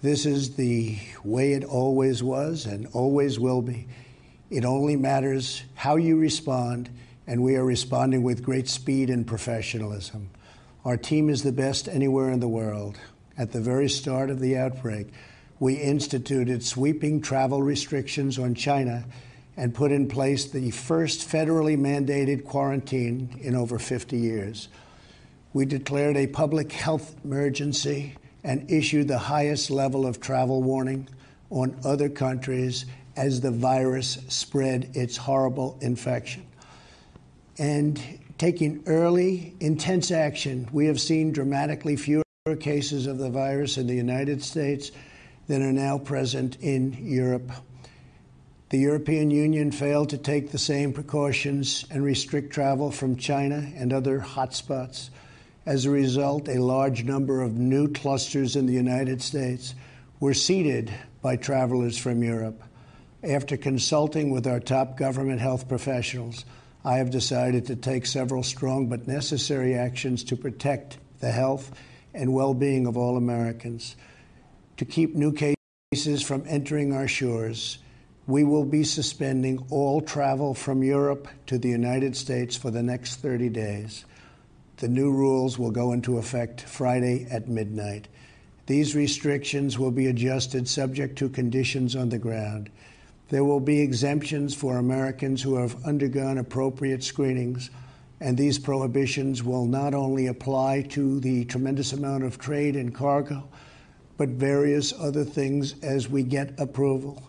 This is the way it always was and always will be. It only matters how you respond, and we are responding with great speed and professionalism. Our team is the best anywhere in the world. At the very start of the outbreak, we instituted sweeping travel restrictions on China and put in place the first federally mandated quarantine in over 50 years. We declared a public health emergency and issued the highest level of travel warning on other countries as the virus spread its horrible infection. And taking early, intense action, we have seen dramatically fewer cases of the virus in the United States than are now present in Europe. The European Union failed to take the same precautions and restrict travel from China and other hotspots. As a result, a large number of new clusters in the United States were seeded by travelers from Europe. After consulting with our top government health professionals, I have decided to take several strong but necessary actions to protect the health and well being of all Americans. To keep new cases from entering our shores, we will be suspending all travel from Europe to the United States for the next 30 days. The new rules will go into effect Friday at midnight. These restrictions will be adjusted subject to conditions on the ground. There will be exemptions for Americans who have undergone appropriate screenings, and these prohibitions will not only apply to the tremendous amount of trade and cargo, but various other things as we get approval.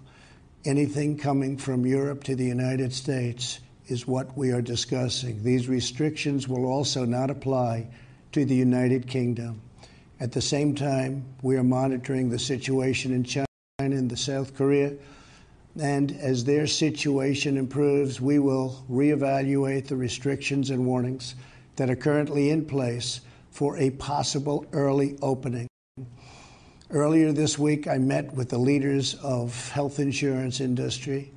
Anything coming from Europe to the United States is what we are discussing. These restrictions will also not apply to the United Kingdom. At the same time, we are monitoring the situation in China and the South Korea. And as their situation improves, we will reevaluate the restrictions and warnings that are currently in place for a possible early opening. Earlier this week, I met with the leaders of health insurance industry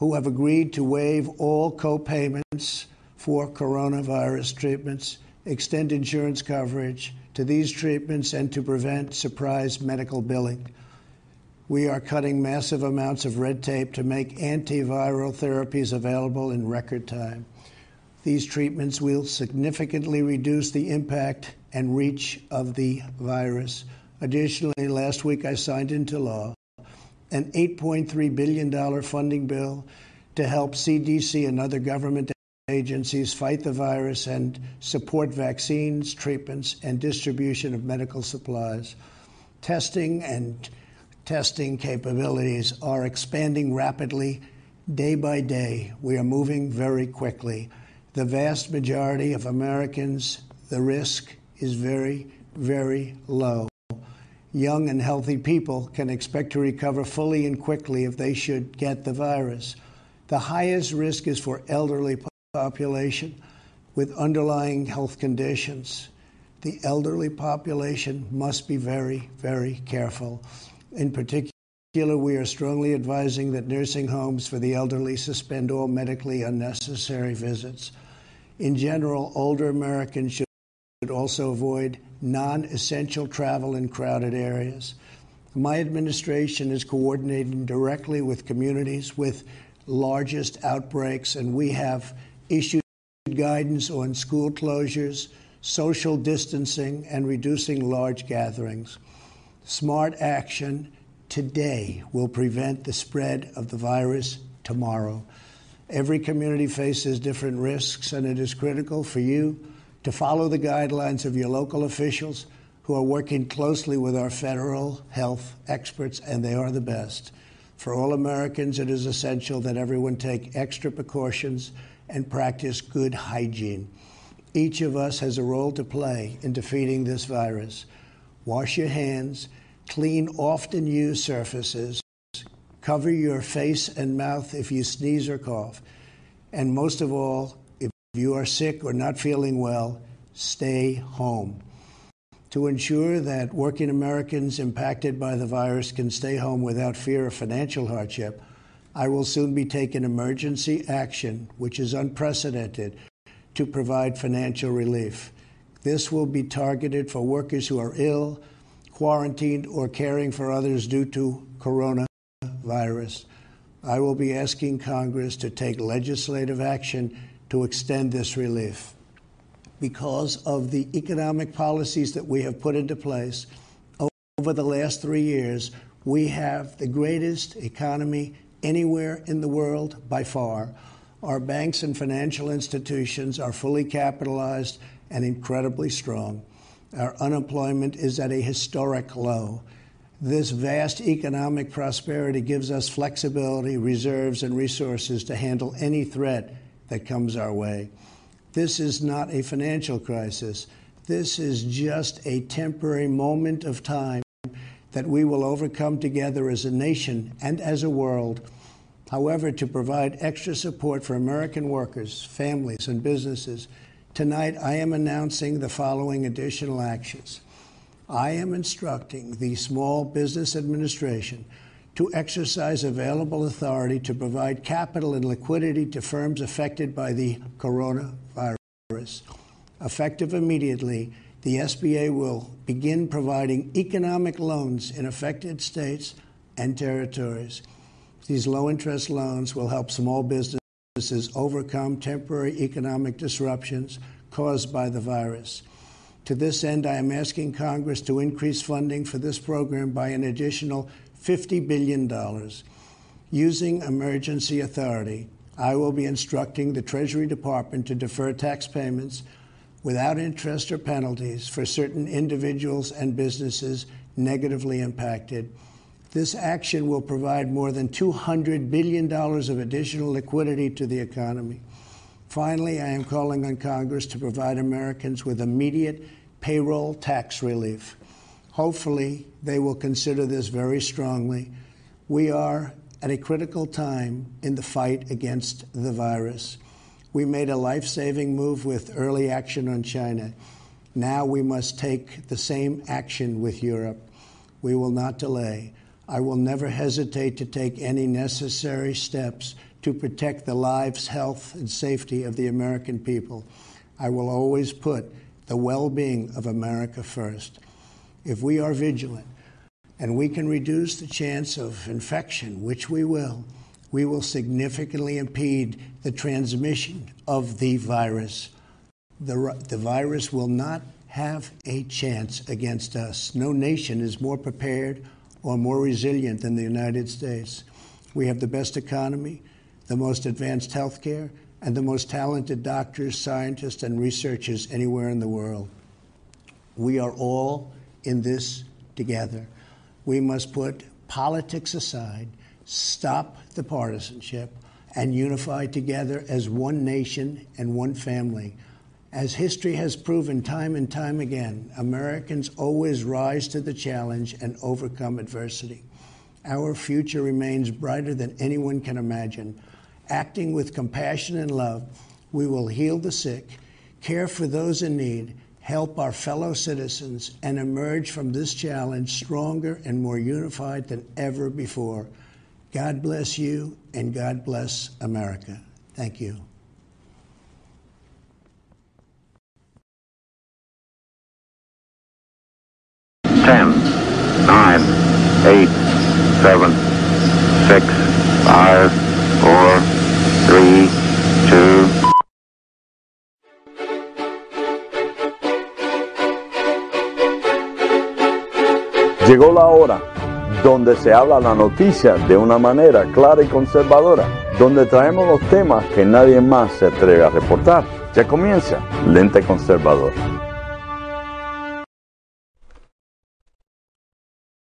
who have agreed to waive all co-payments for coronavirus treatments, extend insurance coverage to these treatments, and to prevent surprise medical billing. We are cutting massive amounts of red tape to make antiviral therapies available in record time. These treatments will significantly reduce the impact and reach of the virus. Additionally, last week I signed into law an $8.3 billion funding bill to help CDC and other government agencies fight the virus and support vaccines, treatments, and distribution of medical supplies. Testing and testing capabilities are expanding rapidly day by day. We are moving very quickly. The vast majority of Americans, the risk is very, very low young and healthy people can expect to recover fully and quickly if they should get the virus. The highest risk is for elderly population with underlying health conditions. The elderly population must be very, very careful. In particular, we are strongly advising that nursing homes for the elderly suspend all medically unnecessary visits. In general, older Americans should also avoid non essential travel in crowded areas. My administration is coordinating directly with communities with largest outbreaks, and we have issued guidance on school closures, social distancing, and reducing large gatherings. Smart action today will prevent the spread of the virus tomorrow. Every community faces different risks, and it is critical for you to follow the guidelines of your local officials who are working closely with our federal health experts, and they are the best. For all Americans, it is essential that everyone take extra precautions and practice good hygiene. Each of us has a role to play in defeating this virus. Wash your hands, clean often used surfaces, cover your face and mouth if you sneeze or cough, and most of all, if you are sick or not feeling well, stay home. To ensure that working Americans impacted by the virus can stay home without fear of financial hardship, I will soon be taking emergency action, which is unprecedented, to provide financial relief. This will be targeted for workers who are ill, quarantined, or caring for others due to coronavirus. I will be asking Congress to take legislative action to extend this relief. Because of the economic policies that we have put into place over the last three years, we have the greatest economy anywhere in the world by far. Our banks and financial institutions are fully capitalized and incredibly strong. Our unemployment is at a historic low. This vast economic prosperity gives us flexibility, reserves, and resources to handle any threat that comes our way. This is not a financial crisis. This is just a temporary moment of time that we will overcome together as a nation and as a world. However, to provide extra support for American workers, families, and businesses, tonight I am announcing the following additional actions. I am instructing the Small Business Administration to exercise available authority to provide capital and liquidity to firms affected by the coronavirus. Effective immediately, the SBA will begin providing economic loans in affected states and territories. These low interest loans will help small businesses overcome temporary economic disruptions caused by the virus. To this end, I am asking Congress to increase funding for this program by an additional $50 billion. Using emergency authority, I will be instructing the Treasury Department to defer tax payments without interest or penalties for certain individuals and businesses negatively impacted. This action will provide more than $200 billion of additional liquidity to the economy. Finally, I am calling on Congress to provide Americans with immediate payroll tax relief. Hopefully, they will consider this very strongly. We are at a critical time in the fight against the virus. We made a life saving move with early action on China. Now we must take the same action with Europe. We will not delay. I will never hesitate to take any necessary steps to protect the lives, health, and safety of the American people. I will always put the well being of America first. If we are vigilant and we can reduce the chance of infection, which we will, we will significantly impede the transmission of the virus. The, the virus will not have a chance against us. No nation is more prepared or more resilient than the United States. We have the best economy, the most advanced health care, and the most talented doctors, scientists, and researchers anywhere in the world. We are all in this together. We must put politics aside, stop the partisanship, and unify together as one nation and one family. As history has proven time and time again, Americans always rise to the challenge and overcome adversity. Our future remains brighter than anyone can imagine acting with compassion and love, we will heal the sick, care for those in need, help our fellow citizens, and emerge from this challenge stronger and more unified than ever before. God bless you, and God bless America. Thank you. Ten, nine, eight, seven, six, five, Llegó la hora donde se habla la noticia de una manera clara y conservadora, donde traemos los temas que nadie más se atreve a reportar. Ya comienza Lente Conservador.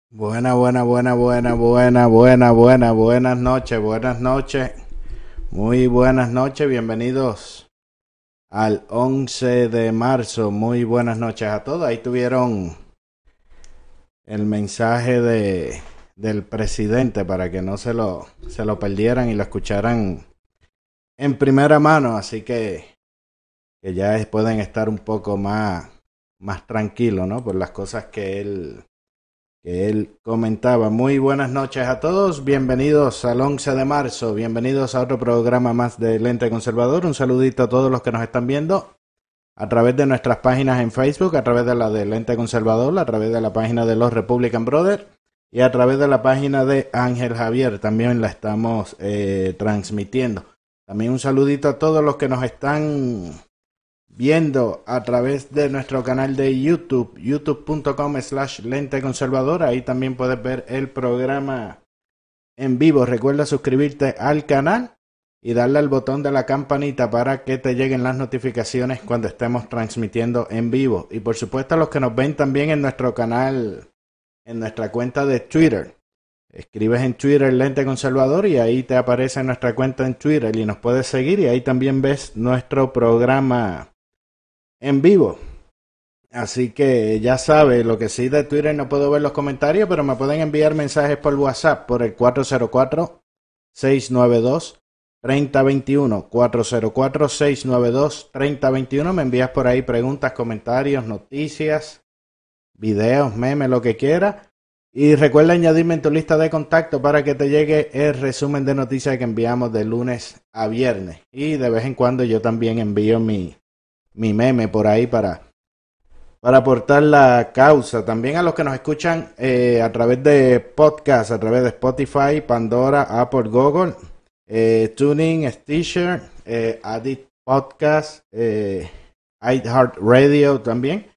Buena, buena, buena, buena, buena, buena, buena, buenas noches, buenas noches. Muy buenas noches, bienvenidos al 11 de marzo. Muy buenas noches a todos. Ahí tuvieron el mensaje de, del presidente para que no se lo, se lo perdieran y lo escucharan en primera mano. Así que, que ya pueden estar un poco más, más tranquilos, ¿no? Por las cosas que él él comentaba. Muy buenas noches a todos, bienvenidos al 11 de marzo, bienvenidos a otro programa más de Lente Conservador. Un saludito a todos los que nos están viendo a través de nuestras páginas en Facebook, a través de la de Lente Conservador, a través de la página de los Republican Brothers y a través de la página de Ángel Javier. También la estamos eh, transmitiendo. También un saludito a todos los que nos están viendo a través de nuestro canal de YouTube, youtube.com slash lente conservador. Ahí también puedes ver el programa en vivo. Recuerda suscribirte al canal y darle al botón de la campanita para que te lleguen las notificaciones cuando estemos transmitiendo en vivo. Y por supuesto a los que nos ven también en nuestro canal, en nuestra cuenta de Twitter. Escribes en Twitter Lente Conservador y ahí te aparece nuestra cuenta en Twitter y nos puedes seguir y ahí también ves nuestro programa en vivo. Así que ya sabes, lo que sí de Twitter no puedo ver los comentarios, pero me pueden enviar mensajes por WhatsApp por el 404 692 3021 404 692 3021 me envías por ahí preguntas, comentarios, noticias, videos, memes, lo que quieras. Y recuerda añadirme en tu lista de contacto para que te llegue el resumen de noticias que enviamos de lunes a viernes. Y de vez en cuando yo también envío mi, mi meme por ahí para, para aportar la causa. También a los que nos escuchan eh, a través de podcast, a través de Spotify, Pandora, Apple, Google, eh, Tuning, Stitcher, eh, Adit Podcast, eh, Radio también.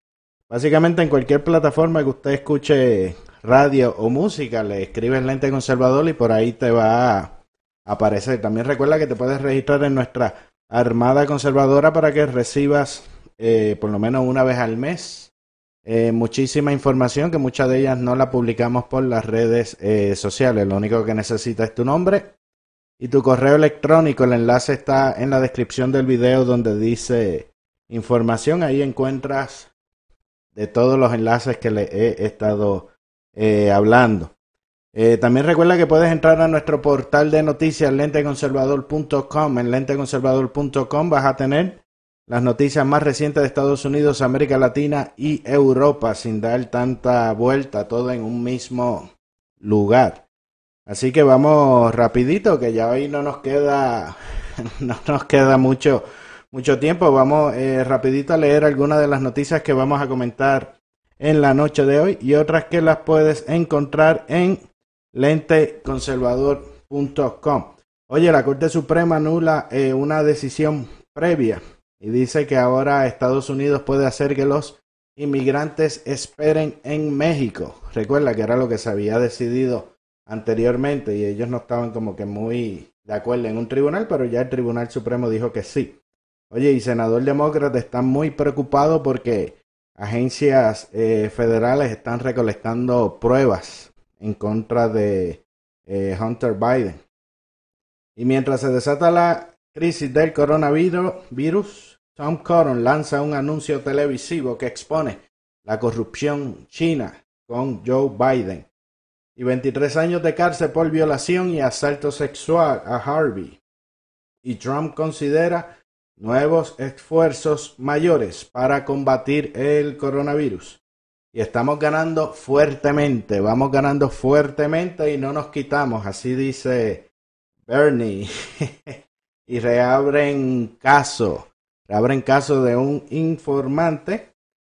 Básicamente en cualquier plataforma que usted escuche radio o música, le escribes lente conservador y por ahí te va a aparecer. También recuerda que te puedes registrar en nuestra Armada Conservadora para que recibas eh, por lo menos una vez al mes eh, muchísima información que muchas de ellas no la publicamos por las redes sociales. Lo único que necesitas es tu nombre y tu correo electrónico. El enlace está en la descripción del video donde dice información. Ahí encuentras de todos los enlaces que le he estado hablando. Eh, también recuerda que puedes entrar a nuestro portal de noticias lenteconservador.com. En lenteconservador.com vas a tener las noticias más recientes de Estados Unidos, América Latina y Europa sin dar tanta vuelta, todo en un mismo lugar. Así que vamos rapidito, que ya hoy no nos queda, no nos queda mucho, mucho tiempo. Vamos eh, rapidito a leer algunas de las noticias que vamos a comentar en la noche de hoy y otras que las puedes encontrar en lenteconservador.com. Oye, la Corte Suprema anula eh, una decisión previa y dice que ahora Estados Unidos puede hacer que los inmigrantes esperen en México. Recuerda que era lo que se había decidido anteriormente y ellos no estaban como que muy de acuerdo en un tribunal, pero ya el Tribunal Supremo dijo que sí. Oye, y senador demócrata está muy preocupado porque agencias eh, federales están recolectando pruebas en contra de eh, Hunter Biden. Y mientras se desata la crisis del coronavirus, Tom Cotton lanza un anuncio televisivo que expone la corrupción china con Joe Biden. Y 23 años de cárcel por violación y asalto sexual a Harvey. Y Trump considera nuevos esfuerzos mayores para combatir el coronavirus y estamos ganando fuertemente, vamos ganando fuertemente y no nos quitamos, así dice Bernie. y reabren caso, reabren caso de un informante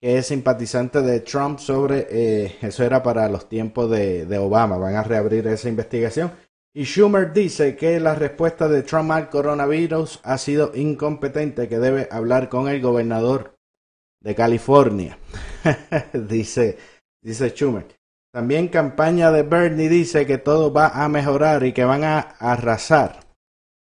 que es simpatizante de Trump sobre, eh, eso era para los tiempos de, de Obama, van a reabrir esa investigación. Y Schumer dice que la respuesta de Trump al coronavirus ha sido incompetente, que debe hablar con el gobernador de California, dice, dice Schumer. También campaña de Bernie dice que todo va a mejorar y que van a arrasar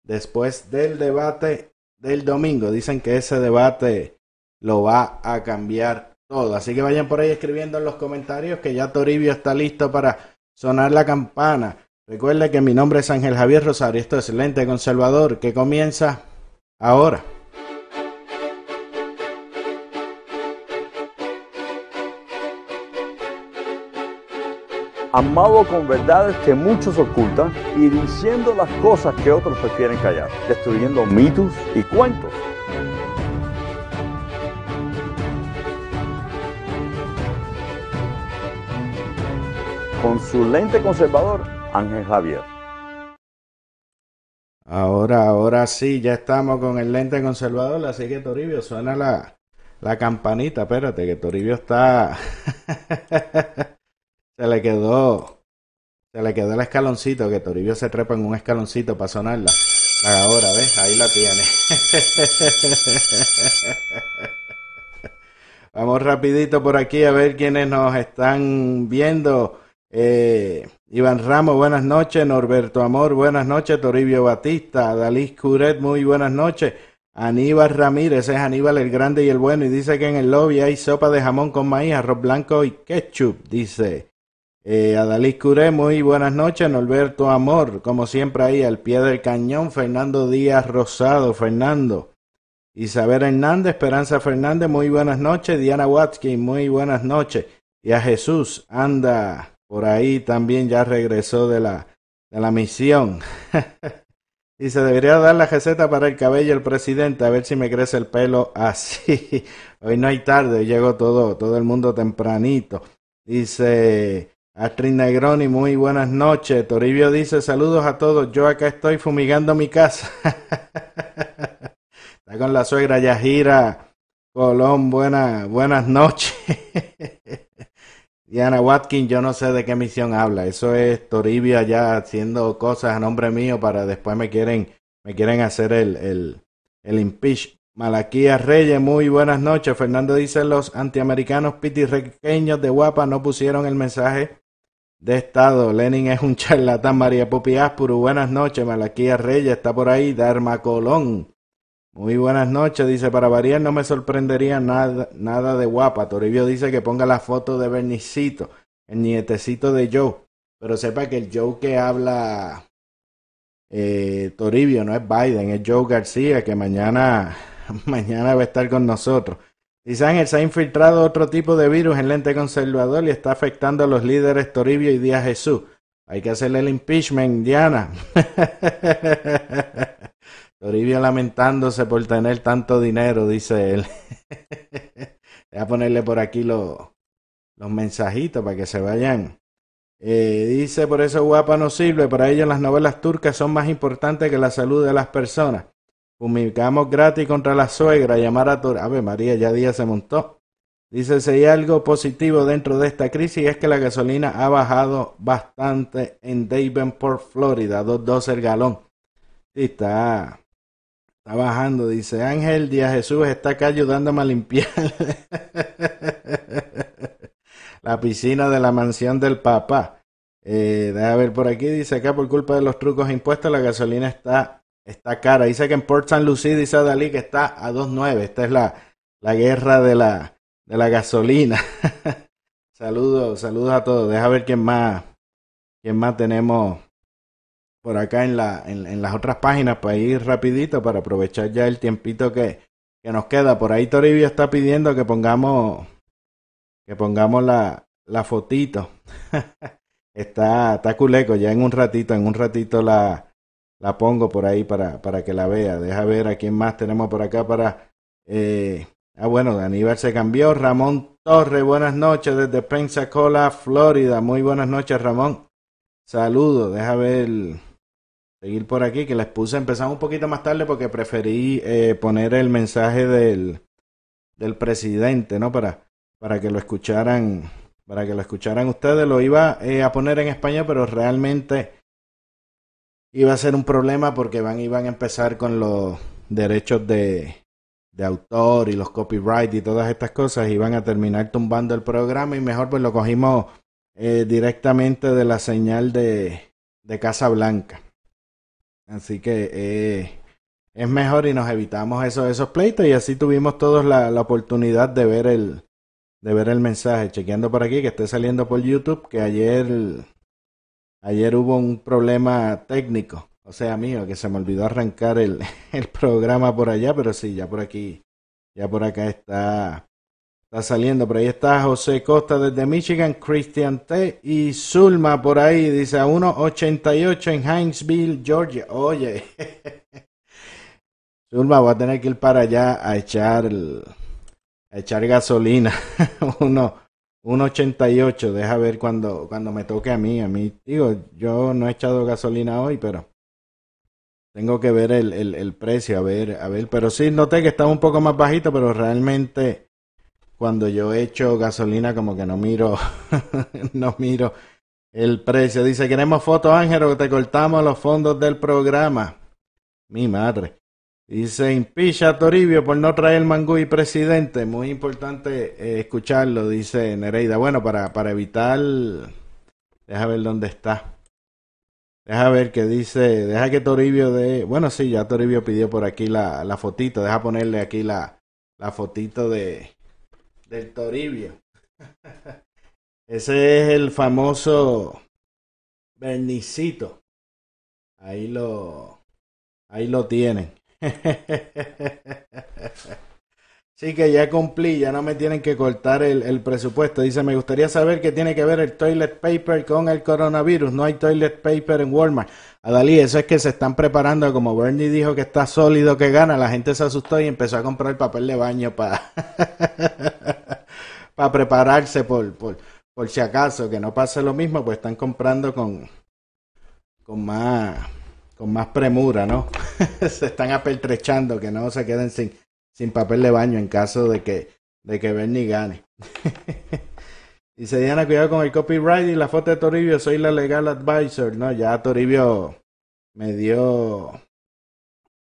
después del debate del domingo. Dicen que ese debate lo va a cambiar todo. Así que vayan por ahí escribiendo en los comentarios que ya Toribio está listo para sonar la campana. Recuerde que mi nombre es Ángel Javier Rosario. Esto es Lente Conservador que comienza ahora. amado con verdades que muchos ocultan y diciendo las cosas que otros prefieren callar, destruyendo mitos y cuentos. Con su lente conservador, Ángel Javier. Ahora, ahora sí, ya estamos con el lente conservador, así que Toribio, suena la, la campanita, espérate, que Toribio está... se le quedó... Se le quedó el escaloncito, que Toribio se trepa en un escaloncito para sonarla. Ahora, ¿ves? Ahí la tiene. Vamos rapidito por aquí a ver quiénes nos están viendo. Eh, Iván Ramos, buenas noches. Norberto Amor, buenas noches. Toribio Batista. Dalí Curet, muy buenas noches. Aníbal Ramírez, es Aníbal el Grande y el Bueno. Y dice que en el lobby hay sopa de jamón con maíz, arroz blanco y ketchup. Dice eh, Adalí Curé, muy buenas noches. Norberto Amor, como siempre ahí al pie del cañón. Fernando Díaz Rosado, Fernando. Isabel Hernández, Esperanza Fernández, muy buenas noches. Diana Watkins, muy buenas noches. Y a Jesús, anda por ahí también, ya regresó de la, de la misión. y se debería dar la receta para el cabello el presidente, a ver si me crece el pelo así. Hoy no hay tarde, llegó todo, todo el mundo tempranito. Dice Astrid Negroni, muy buenas noches. Toribio dice saludos a todos. Yo acá estoy fumigando mi casa. Está con la suegra Yajira Colón, buena, buenas noches. Diana Watkins, yo no sé de qué misión habla. Eso es Toribio allá haciendo cosas a nombre mío para después me quieren, me quieren hacer el, el, el impeach. Malaquía Reyes, muy buenas noches. Fernando dice los antiamericanos pitirrequeños de Guapa no pusieron el mensaje de Estado. Lenin es un charlatán. María Pupi Aspuru, buenas noches. Malaquía Reyes está por ahí. Dharma Colón. Muy buenas noches, dice, para variar no me sorprendería nada, nada de guapa. Toribio dice que ponga la foto de Bernicito, el nietecito de Joe. Pero sepa que el Joe que habla eh, Toribio no es Biden, es Joe García, que mañana, mañana va a estar con nosotros. Dice Ángel, se ha infiltrado otro tipo de virus en lente conservador y está afectando a los líderes Toribio y Díaz Jesús. Hay que hacerle el impeachment, Diana. Toribio lamentándose por tener tanto dinero, dice él. Voy a ponerle por aquí los, mensajitos para que se vayan. Eh, dice, por eso guapa no sirve, para ellos las novelas turcas son más importantes que la salud de las personas. Fumigamos gratis contra la suegra, llamar a Tor... ver, María, ya día se montó. Dice, si hay algo positivo dentro de esta crisis es que la gasolina ha bajado bastante en Davenport, Florida, 2.12 el galón. Está bajando, dice Ángel Díaz Jesús está acá ayudándome a limpiar la piscina de la mansión del papá. Eh, deja ver por aquí, dice acá por culpa de los trucos impuestos la gasolina está, está cara. Dice que en Port St. Lucie dice Dalí que está a 2.9. Esta es la, la guerra de la, de la gasolina. saludos, saludos a todos. Deja ver quién más, quién más tenemos por acá en, la, en, las otras páginas para ir rapidito para aprovechar ya el tiempito que, que nos queda. Por ahí Toribio está pidiendo que pongamos que pongamos la, la fotito. está, está culeco, ya en un ratito, en un ratito la, la pongo por ahí para, para que la vea. Deja ver a quién más tenemos por acá para... Eh, ah, bueno, Aníbal se cambió. Ramón Torre, buenas noches desde Pensacola, Florida. Muy buenas noches, Ramón. Saludos, deja ver seguir por aquí, que les puse, empezamos un poquito más tarde porque preferí eh, poner el mensaje del, del presidente, ¿no? Para, para que lo escucharan, para que lo escucharan ustedes. Lo iba eh, a poner en español, pero realmente iba a ser un problema porque van, iban a empezar con los derechos de, de autor y los copyright y todas estas cosas, y iban a terminar tumbando el programa y mejor pues lo cogimos eh, directamente de la señal de, de Casa Blanca. Así que eh, es mejor y nos evitamos esos, esos pleitos y así tuvimos todos la, la, oportunidad de ver el de ver el mensaje. Chequeando por aquí que esté saliendo por YouTube que ayer ayer hubo un problema técnico, o sea mío, que se me olvidó arrancar el, el programa por allá, pero sí, ya por aquí, ya por acá está Está saliendo, por ahí está José Costa desde Michigan, Christian T. y Zulma por ahí, dice a 1.88 en Hinesville, Georgia. Oye, Zulma, voy a tener que ir para allá a echar, a echar gasolina. 1.88, deja ver cuando, cuando me toque a mí. A mí, digo, yo no he echado gasolina hoy, pero tengo que ver el, el, el precio, a ver, a ver. Pero sí, noté que está un poco más bajito, pero realmente cuando yo echo gasolina como que no miro, no miro el precio. Dice, queremos fotos, Ángel, que te cortamos los fondos del programa. Mi madre. Dice, impicha a Toribio por no traer y presidente. Muy importante eh, escucharlo, dice Nereida. Bueno, para, para evitar... Deja ver dónde está. Deja ver qué dice. Deja que Toribio de... Bueno, sí, ya Toribio pidió por aquí la, la fotito. Deja ponerle aquí la, la fotito de del Toribio. Ese es el famoso Bernicito. Ahí lo, ahí lo tienen. Sí que ya cumplí, ya no me tienen que cortar el, presupuesto. Dice, me gustaría saber qué tiene que ver el toilet paper con el coronavirus. No hay toilet paper en Walmart. Adalí, eso es que se están preparando, como Bernie dijo que está sólido, que gana, la gente se asustó y empezó a comprar papel de baño para para prepararse por, por, por si acaso, que no pase lo mismo, pues están comprando con, con más con más premura, ¿no? se están apertrechando que no se queden sin, sin papel de baño en caso de que, de que Bernie gane. Dice Diana, cuidado con el copyright y la foto de Toribio, soy la legal advisor. No, ya Toribio me dio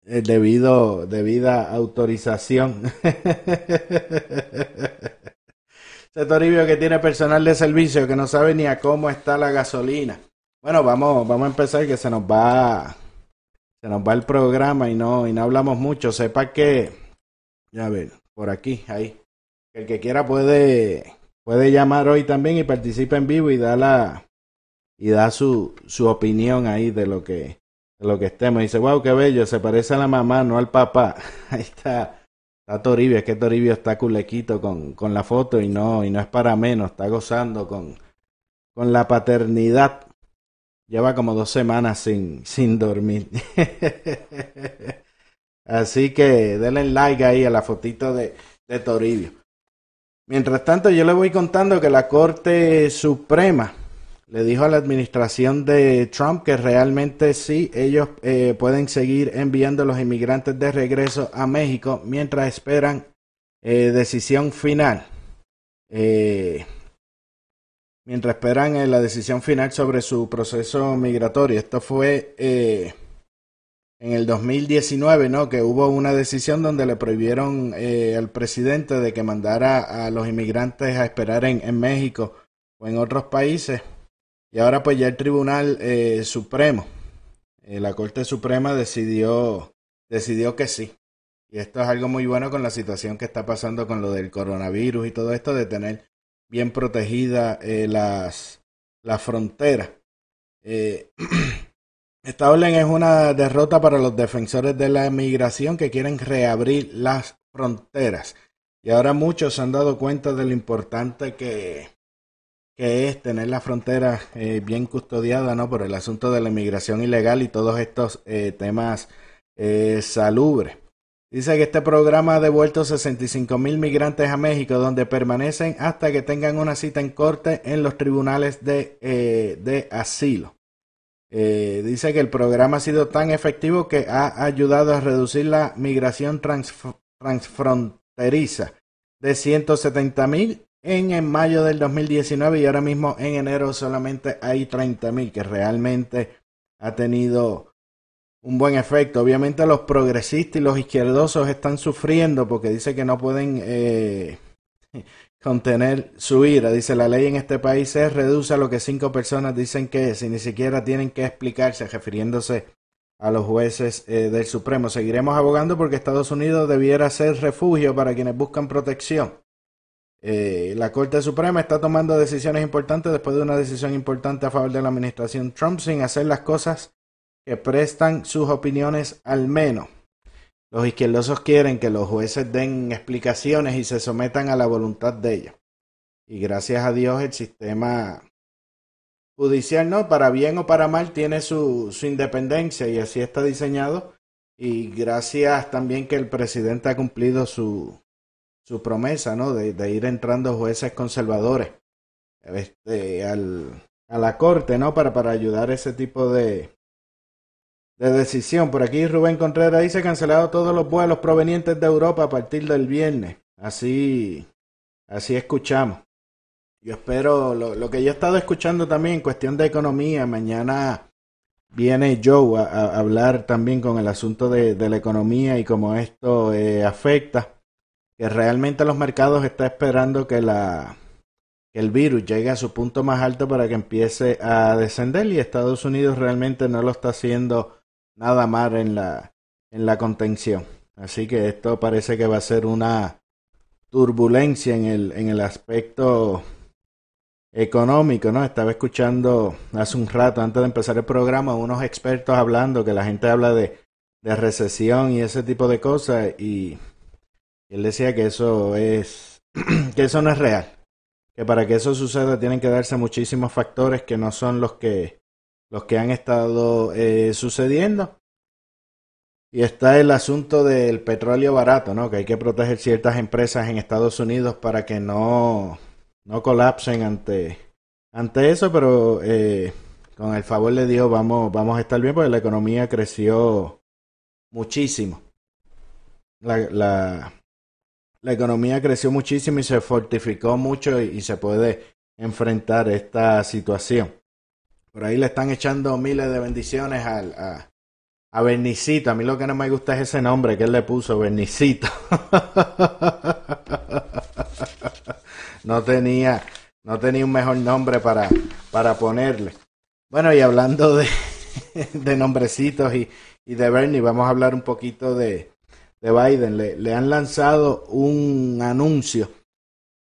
el debido, debida autorización. Ese Toribio que tiene personal de servicio que no sabe ni a cómo está la gasolina. Bueno, vamos, vamos a empezar que se nos va, se nos va el programa y no, y no hablamos mucho. Sepa que ya ver, por aquí, ahí. El que quiera puede, puede llamar hoy también y participa en vivo y da la y da su, su opinión ahí de lo que de lo que estemos. Dice, wow, qué bello, se parece a la mamá, no al papá. Ahí está, está Toribio, es que Toribio está culequito con, con la foto y no, y no es para menos, está gozando con, con la paternidad. Lleva como dos semanas sin, sin dormir. Así que denle like ahí a la fotito de, de Toribio. Mientras tanto, yo le voy contando que la Corte Suprema le dijo a la administración de Trump que realmente sí, ellos eh, pueden seguir enviando a los inmigrantes de regreso a México mientras esperan eh, decisión final. Eh, mientras esperan la decisión final sobre su proceso migratorio. Esto fue en el 2019, ¿no? Que hubo una decisión donde le prohibieron eh, al presidente de que mandara a los inmigrantes a esperar en, México o en otros países. Y ahora pues ya el Tribunal eh, Supremo, eh, la Corte Suprema decidió, decidió que sí. Y esto es algo muy bueno con la situación que está pasando con lo del coronavirus y todo esto de tener bien protegida las, las fronteras. Esta orden es una derrota para los defensores de la migración que quieren reabrir las fronteras. Y ahora muchos se han dado cuenta de lo importante que, que es tener la frontera eh, bien custodiada ¿no? por el asunto de la inmigración ilegal y todos estos eh, temas eh, salubres. Dice que este programa ha devuelto 65 mil migrantes a México, donde permanecen hasta que tengan una cita en corte en los tribunales de, de asilo. Eh, dice que el programa ha sido tan efectivo que ha ayudado a reducir la migración transfronteriza de 170 mil en, en mayo del 2019 y ahora mismo en enero solamente hay 30 mil, que realmente ha tenido un buen efecto. Obviamente los progresistas y los izquierdosos están sufriendo porque dice que no pueden eh, contener su ira. Dice, la ley en este país se reduce a lo que cinco personas dicen que es y ni siquiera tienen que explicarse, refiriéndose a los jueces eh, del Supremo. Seguiremos abogando porque Estados Unidos debiera ser refugio para quienes buscan protección. Eh, la Corte Suprema está tomando decisiones importantes después de una decisión importante a favor de la administración Trump sin hacer las cosas que prestan sus opiniones al menos. Los izquierdosos quieren que los jueces den explicaciones y se sometan a la voluntad de ellos. Y gracias a Dios el sistema judicial, no, para bien o para mal, tiene su, su independencia y así está diseñado. Y gracias también que el presidente ha cumplido su, su promesa, ¿no? De, de ir entrando jueces conservadores este, al, a la corte, ¿no? Para, para ayudar a ese tipo de, de decisión. Por aquí Rubén Contreras dice cancelado todos los vuelos provenientes de Europa a partir del viernes. Así, Así escuchamos. Yo espero, lo, que yo he estado escuchando también en cuestión de economía, mañana viene Joe a, hablar también con el asunto de, la economía y cómo esto eh, afecta, que realmente los mercados están esperando que, la, que el virus llegue a su punto más alto para que empiece a descender y Estados Unidos realmente no lo está haciendo nada mal en la, en la contención. Así que esto parece que va a ser una turbulencia en el, en el aspecto económico, ¿no? Estaba escuchando hace un rato, antes de empezar el programa, unos expertos hablando que la gente habla de, de recesión y ese tipo de cosas y, él decía que eso es, que eso no es real, que para que eso suceda tienen que darse muchísimos factores que no son los que, los que han estado eh, sucediendo. Y está el asunto del petróleo barato, ¿no? Que hay que proteger ciertas empresas en Estados Unidos para que no no colapsen ante, ante eso, pero eh, con el favor de Dios vamos, vamos a estar bien porque la economía creció muchísimo. La, la, la economía creció muchísimo y se fortificó mucho y, se puede enfrentar esta situación. Por ahí le están echando miles de bendiciones al, a, a Bernicito. A mí lo que no me gusta es ese nombre que él le puso, Bernicito. no tenía, no tenía un mejor nombre para, para ponerle. Bueno, y hablando de, de nombrecitos y, y, de Bernie, vamos a hablar un poquito de, de Biden. Le, le, han lanzado un anuncio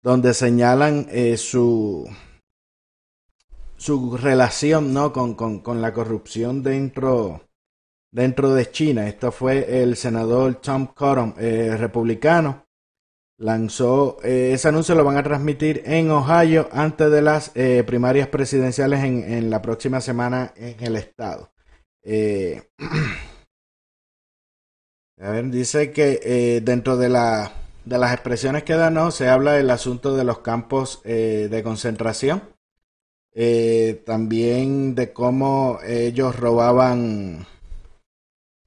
donde señalan eh, su, su relación ¿no? con, con, con la corrupción dentro, dentro de China. Esto fue el senador Tom Cotton, eh, republicano, lanzó eh, ese anuncio lo van a transmitir en Ohio antes de las eh, primarias presidenciales en, la próxima semana en el estado. A ver, dice que dentro de, la, de las expresiones que dan, se habla del asunto de los campos de concentración, también de cómo ellos robaban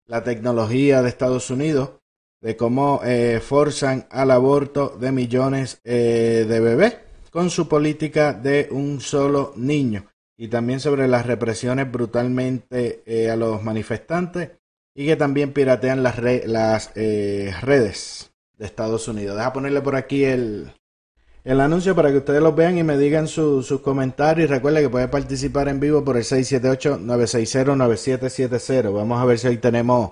la tecnología de Estados Unidos de cómo eh, forzan al aborto de millones eh, de bebés con su política de un solo niño y también sobre las represiones brutalmente eh, a los manifestantes y que también piratean las, las redes de Estados Unidos. Deja ponerle por aquí el, el anuncio para que ustedes lo vean y me digan sus comentarios. Y recuerde que puede participar en vivo por el 678-960-9770. Vamos a ver si hoy tenemos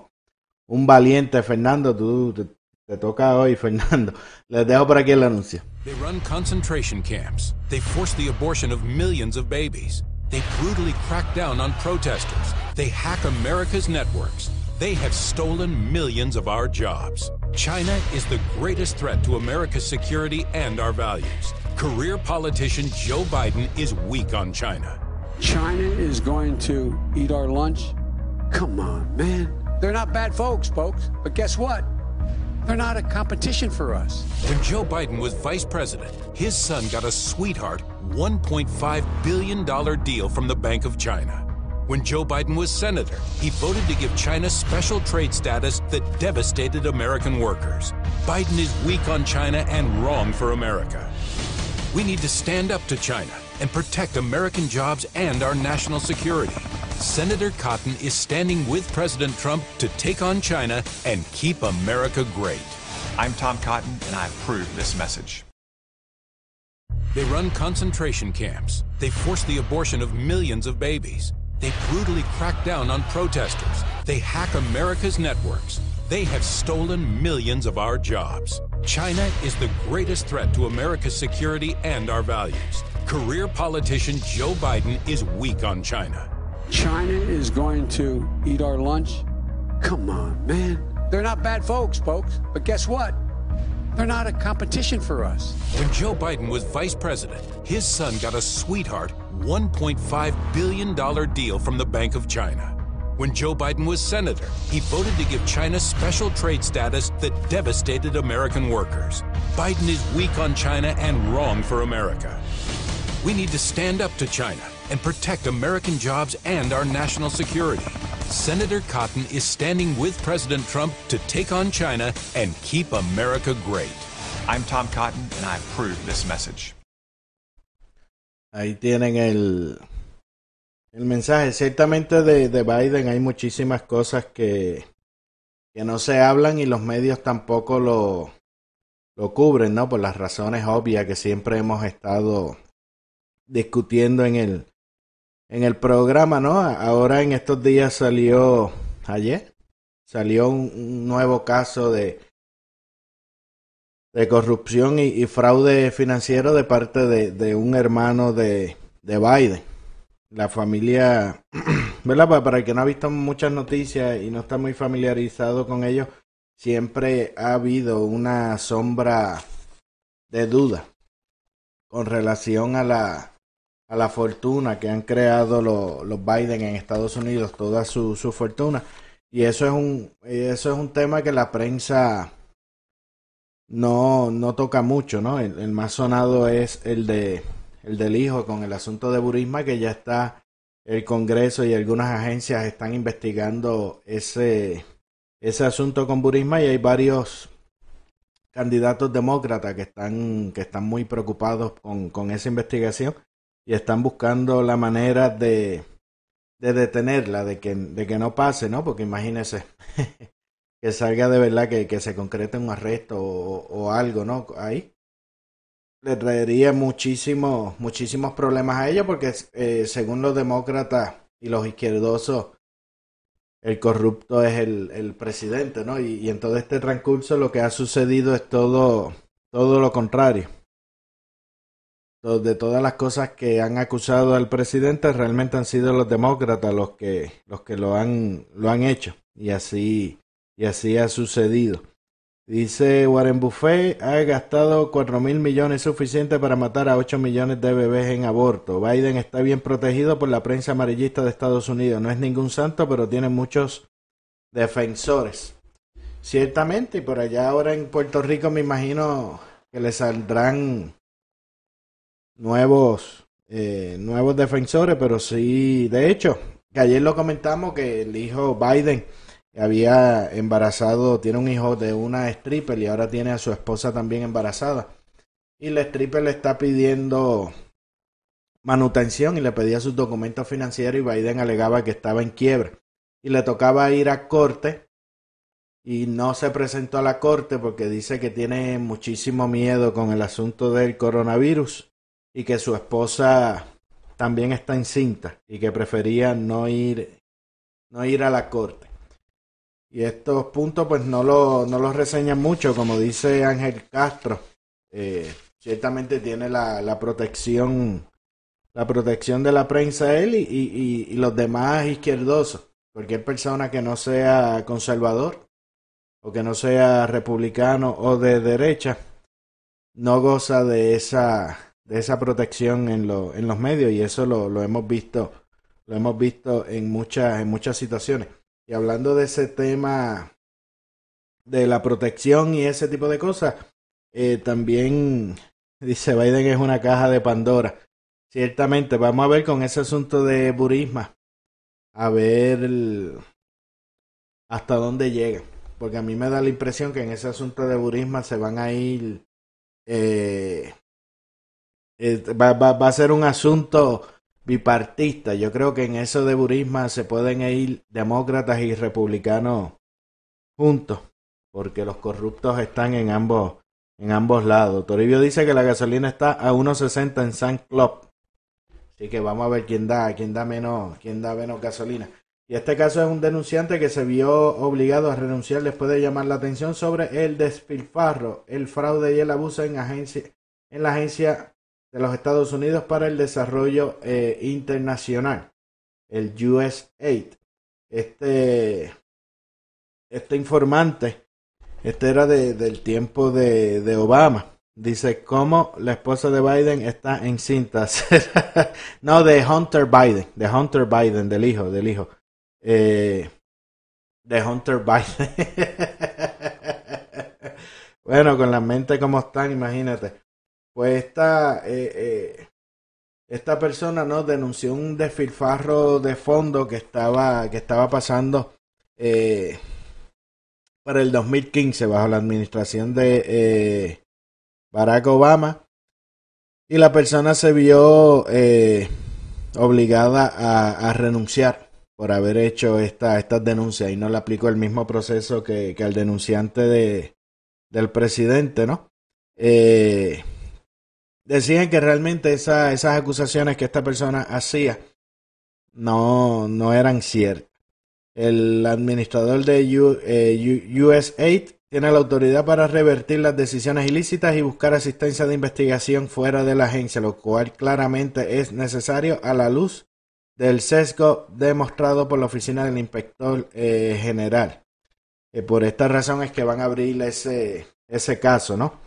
un valiente, Fernando. Tú te toca hoy, Fernando. Les dejo por aquí el anuncio. They run concentration camps. They force the abortion of millions of babies. They brutally crack down on protesters. They hack America's networks. They have stolen millions of our jobs. China is the greatest threat to America's security and our values. Career politician Joe Biden is weak on China. China is going to eat our lunch? Come on, man. They're not bad folks, folks. But guess what? They're not a competition for us. When Joe Biden was vice president, his son got a sweetheart $1.5 billion deal from the Bank of China. When Joe Biden was senator, he voted to give China special trade status that devastated American workers. Biden is weak on China and wrong for America. We need to stand up to China and protect American jobs and our national security. Senator Cotton is standing with President Trump to take on China and keep America great. I'm Tom Cotton, and I approve this message. They run concentration camps. They force the abortion of millions of babies. They brutally crack down on protesters. They hack America's networks. They have stolen millions of our jobs. China is the greatest threat to America's security and our values. Career politician Joe Biden is weak on China. China is going to eat our lunch? Come on, man. They're not bad folks, folks. But guess what? They're not a competition for us. When Joe Biden was vice president, his son got a sweetheart $1.5 billion deal from the Bank of China. When Joe Biden was senator, he voted to give China special trade status that devastated American workers. Biden is weak on China and wrong for America. We need to stand up to China and protect American jobs and our national security. Senator Cotton is standing with President Trump to take on China and keep America great. I'm Tom Cotton, and I approve this message. Ahí tienen el, el mensaje. Ciertamente de, de Biden hay muchísimas cosas que, que no se hablan y los medios tampoco lo, lo cubren, ¿no? Por las razones obvias que siempre hemos estado discutiendo en el, en el programa, ¿no? Ahora en estos días salió, ayer, salió un, un nuevo caso de, de corrupción y, fraude financiero de parte de, de un hermano de, de, Biden. La familia, ¿verdad? Para el que no ha visto muchas noticias y no está muy familiarizado con ellos, siempre ha habido una sombra de duda con relación a la, a la fortuna que han creado lo, los Biden en Estados Unidos, toda su, su fortuna. Y eso es un, eso es un tema que la prensa no, no toca mucho, ¿no? El, más sonado es el de el del hijo con el asunto de Burisma, que ya está el Congreso y algunas agencias están investigando ese, ese asunto con Burisma y hay varios candidatos demócratas que están, que están muy preocupados con, con esa investigación y están buscando la manera de, de detenerla, de que, de que no pase, ¿no? Porque imagínese que salga de verdad, que, que se concrete un arresto o, o, algo, ¿no? Ahí le traería muchísimos, muchísimos problemas a ellos porque eh, según los demócratas y los izquierdosos, el corrupto es el, el presidente, ¿no? Y, y, en todo este transcurso lo que ha sucedido es todo, todo lo contrario. De todas las cosas que han acusado al presidente, realmente han sido los demócratas los que, los que lo han, lo han hecho. Y así, y así ha sucedido. Dice Warren Buffet ha gastado 4 mil millones suficiente para matar a 8 millones de bebés en aborto. Biden está bien protegido por la prensa amarillista de Estados Unidos. No es ningún santo, pero tiene muchos defensores. Ciertamente, y por allá ahora en Puerto Rico me imagino que le saldrán nuevos, eh, nuevos defensores, pero sí, de hecho, que ayer lo comentamos que el hijo Biden había embarazado, tiene un hijo de una stripper y ahora tiene a su esposa también embarazada. Y la stripper le está pidiendo manutención y le pedía sus documentos financieros y Biden alegaba que estaba en quiebra. Y le tocaba ir a corte y no se presentó a la corte porque dice que tiene muchísimo miedo con el asunto del coronavirus y que su esposa también está encinta y que prefería no ir no ir a la corte. Y estos puntos pues no lo, no los reseñan mucho, como dice Ángel Castro. Eh, ciertamente tiene la, la protección la protección de la prensa él y, y, y, los demás izquierdosos. Cualquier persona que no sea conservador o que no sea republicano o de derecha no goza de esa de esa protección en, lo, en los medios y eso lo, lo hemos visto lo hemos visto en muchas en muchas situaciones. Y hablando de ese tema de la protección y ese tipo de cosas, eh, también dice Biden es una caja de Pandora. Ciertamente, vamos a ver con ese asunto de Burisma, a ver hasta dónde llega. Porque a mí me da la impresión que en ese asunto de Burisma se van a ir. Eh, eh, va, va, va a ser un asunto bipartista. Yo creo que en eso de Burisma se pueden ir demócratas y republicanos juntos, porque los corruptos están en ambos en ambos lados. Toribio dice que la gasolina está a 1.60 en San Club. Así que vamos a ver quién da, quién da menos, quién da menos gasolina. Y este caso es un denunciante que se vio obligado a renunciar después de llamar la atención sobre el despilfarro, el fraude y el abuso en, agencia, en la agencia de los Estados Unidos para el Desarrollo eh, Internacional, el USAID. Este, este informante, este era de, del tiempo de, de Obama. Dice cómo la esposa de Biden está encinta. no, de Hunter Biden, de Hunter Biden, del hijo, del hijo. Eh, de Hunter Biden. bueno, con la mente como están, imagínate pues esta, eh, eh, esta persona no denunció un desfilfarro de fondo que estaba, que estaba pasando eh, para el 2015 bajo la administración de, Barack Obama. Y la persona se vio eh, obligada a, renunciar por haber hecho esta, estas denuncias. Y no le aplicó el mismo proceso que, al denunciante de, del presidente, ¿no? Eh, decían que realmente esas acusaciones que esta persona hacía no, no eran ciertas. El administrador de USAID eh, tiene la autoridad para revertir las decisiones ilícitas y buscar asistencia de investigación fuera de la agencia, lo cual claramente es necesario a la luz del sesgo demostrado por la oficina del inspector eh, general. Eh, por esta razón es que van a abrir ese, ese caso, ¿no?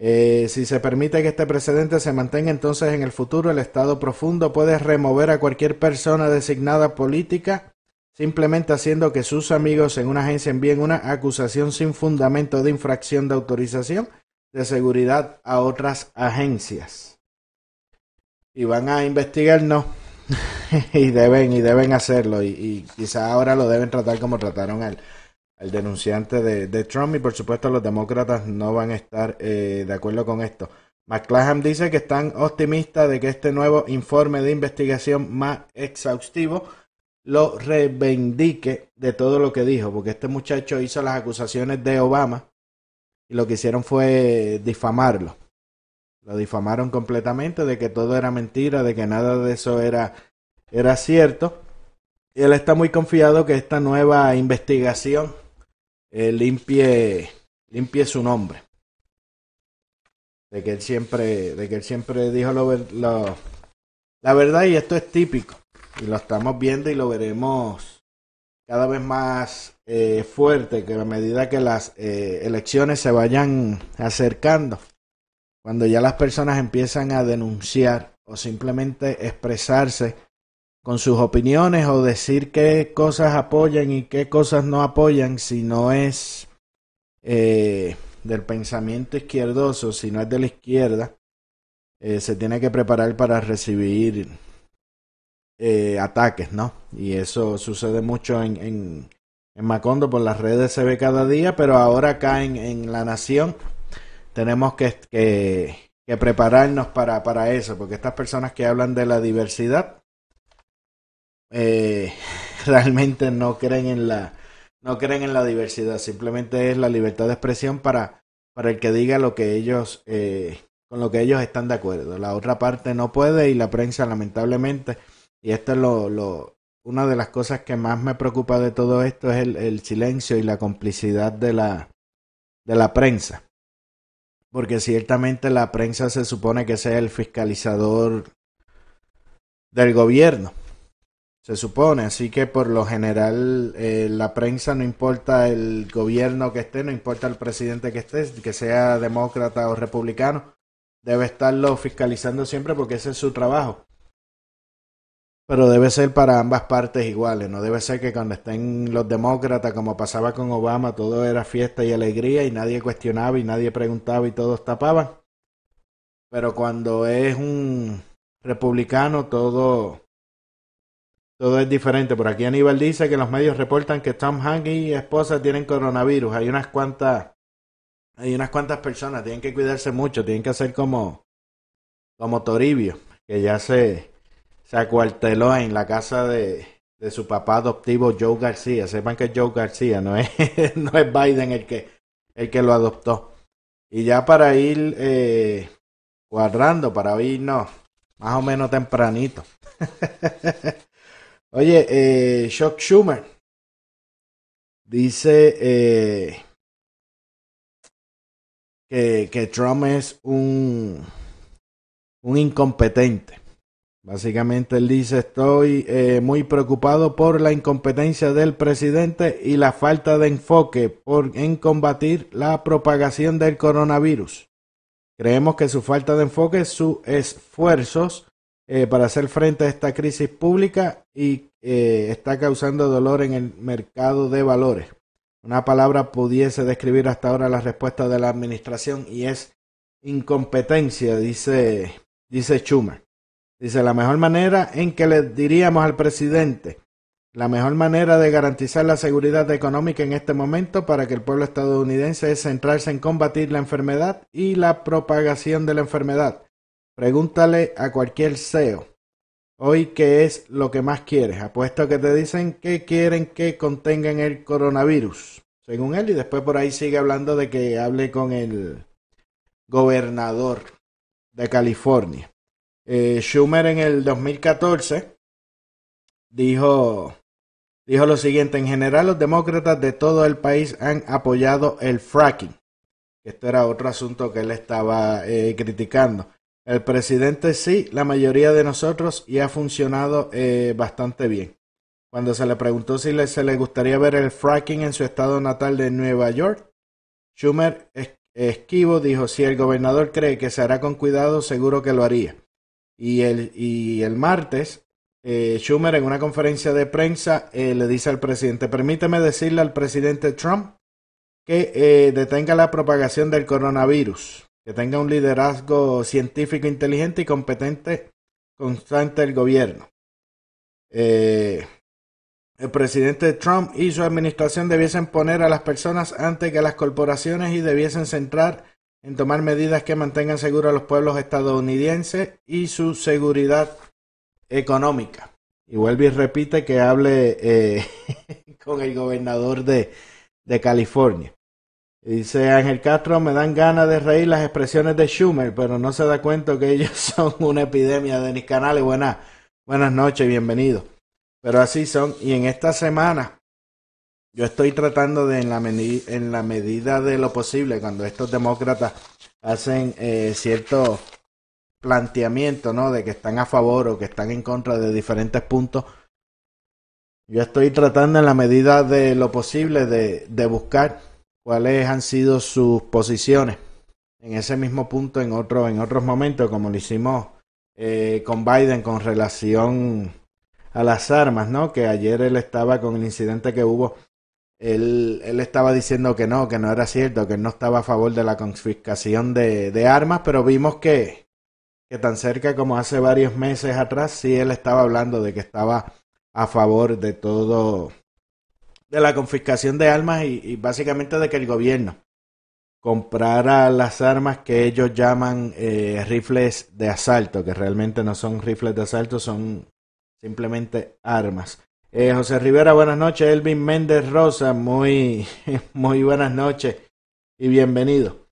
Eh, si se permite que este precedente se mantenga entonces en el futuro, el Estado profundo puede remover a cualquier persona designada política simplemente haciendo que sus amigos en una agencia envíen una acusación sin fundamento de infracción de autorización de seguridad a otras agencias. Y van a investigarnos y deben y deben hacerlo y, y quizá ahora lo deben tratar como trataron al, al denunciante de, Trump y por supuesto los demócratas no van a estar eh, de acuerdo con esto. McClellan dice que están optimistas de que este nuevo informe de investigación más exhaustivo lo reivindique de todo lo que dijo, porque este muchacho hizo las acusaciones de Obama y lo que hicieron fue difamarlo. Lo difamaron completamente de que todo era mentira, de que nada de eso era, era cierto. Y él está muy confiado que esta nueva investigación eh, limpie, limpie su nombre. De que él siempre, de que él siempre dijo lo, la verdad y esto es típico y lo estamos viendo y lo veremos cada vez más eh, fuerte que a medida que las eh, elecciones se vayan acercando, cuando ya las personas empiezan a denunciar o simplemente expresarse con sus opiniones o decir qué cosas apoyan y qué cosas no apoyan si no es eh, del pensamiento izquierdoso, si no es de la izquierda, se tiene que preparar para recibir eh, ataques, ¿no? Y eso sucede mucho en, en, en, Macondo, por las redes se ve cada día, pero ahora acá en, en la nación tenemos que, que, que prepararnos para, para, eso, porque estas personas que hablan de la diversidad eh, realmente no creen en la no creen en la diversidad, simplemente es la libertad de expresión para, para el que diga lo que ellos eh, con lo que ellos están de acuerdo. La otra parte no puede y la prensa lamentablemente y esto es lo, lo, una de las cosas que más me preocupa de todo esto es el, el silencio y la complicidad de la, de la prensa. Porque ciertamente la prensa se supone que sea el fiscalizador del gobierno. Se supone, así que por lo general eh, la prensa no importa el gobierno que esté, no importa el presidente que esté, que sea demócrata o republicano, debe estarlo fiscalizando siempre porque ese es su trabajo. Pero debe ser para ambas partes iguales, no debe ser que cuando estén los demócratas, como pasaba con Obama, todo era fiesta y alegría y nadie cuestionaba y nadie preguntaba y todos tapaban. Pero cuando es un republicano, todo, todo es diferente. Por aquí Aníbal dice que los medios reportan que Tom Hanks y esposa tienen coronavirus. Hay unas cuantas, hay unas cuantas personas, tienen que cuidarse mucho, tienen que hacer como, como Toribio, que ya se, se acuarteló en la casa de, de su papá adoptivo Joe García. Sepan que Joe García no es, no es Biden el que, el que lo adoptó. Y ya para ir eh, cuadrando, para irnos más o menos tempranito. Oye, eh, Shock Schumer dice eh, que, que Trump es un, un incompetente. Básicamente él dice, estoy eh, muy preocupado por la incompetencia del presidente y la falta de enfoque por, en combatir la propagación del coronavirus. Creemos que su falta de enfoque, sus esfuerzos eh, para hacer frente a esta crisis pública y eh, está causando dolor en el mercado de valores. Una palabra pudiese describir hasta ahora la respuesta de la administración y es incompetencia, dice, dice Schumer. Dice, la mejor manera en que le diríamos al presidente La mejor manera de garantizar la seguridad económica en este momento para que el pueblo estadounidense es centrarse en combatir la enfermedad y la propagación de la enfermedad. Pregúntale a cualquier CEO hoy qué es lo que más quieres. Apuesto que te dicen que quieren que contengan el coronavirus, según él, y después por ahí sigue hablando de que hable con el gobernador de California. Eh, Schumer en el 2014 dijo, dijo lo siguiente, en general los demócratas de todo el país han apoyado el fracking. Esto era otro asunto que él estaba eh, criticando. El presidente sí, la mayoría de nosotros, y ha funcionado eh, bastante bien. Cuando se le preguntó si le, se le gustaría ver el fracking en su estado natal de Nueva York, Schumer esquivo dijo, si el gobernador cree que se hará con cuidado, seguro que lo haría. Y el, y el martes, eh, Schumer en una conferencia de prensa eh, le dice al presidente, permíteme decirle al presidente Trump que eh, detenga la propagación del coronavirus, que tenga un liderazgo científico inteligente y competente constante el gobierno. el presidente Trump y su administración debiesen poner a las personas antes que a las corporaciones y debiesen centrar en tomar medidas que mantengan seguros a los pueblos estadounidenses y su seguridad económica. Y vuelve y repite que hable eh, con el gobernador de, de California. Dice Ángel Castro, me dan ganas de reír las expresiones de Schumer, pero no se da cuenta que ellos son una epidemia. Denis Canales, buenas, buenas noches, bienvenido. Pero así son. Y en esta semana yo estoy tratando de, en la, en la medida de lo posible, cuando estos demócratas hacen eh, cierto planteamiento, ¿no? De que están a favor o que están en contra de diferentes puntos. Yo estoy tratando en la medida de lo posible de, de buscar cuáles han sido sus posiciones en ese mismo punto en otro, en otros momentos, como lo hicimos eh, con Biden con relación a las armas, ¿no? Que ayer él estaba con el incidente que hubo él, él, estaba diciendo que no, que no era cierto, que no estaba a favor de la confiscación de, de, armas, pero vimos que, que tan cerca como hace varios meses atrás, sí él estaba hablando de que estaba a favor de todo, de la confiscación de armas y, y básicamente de que el gobierno comprara las armas que ellos llaman eh, rifles de asalto, que realmente no son rifles de asalto, son simplemente armas. Eh, José Rivera, buenas noches. Elvin Méndez Rosa, muy, muy buenas noches y bienvenido.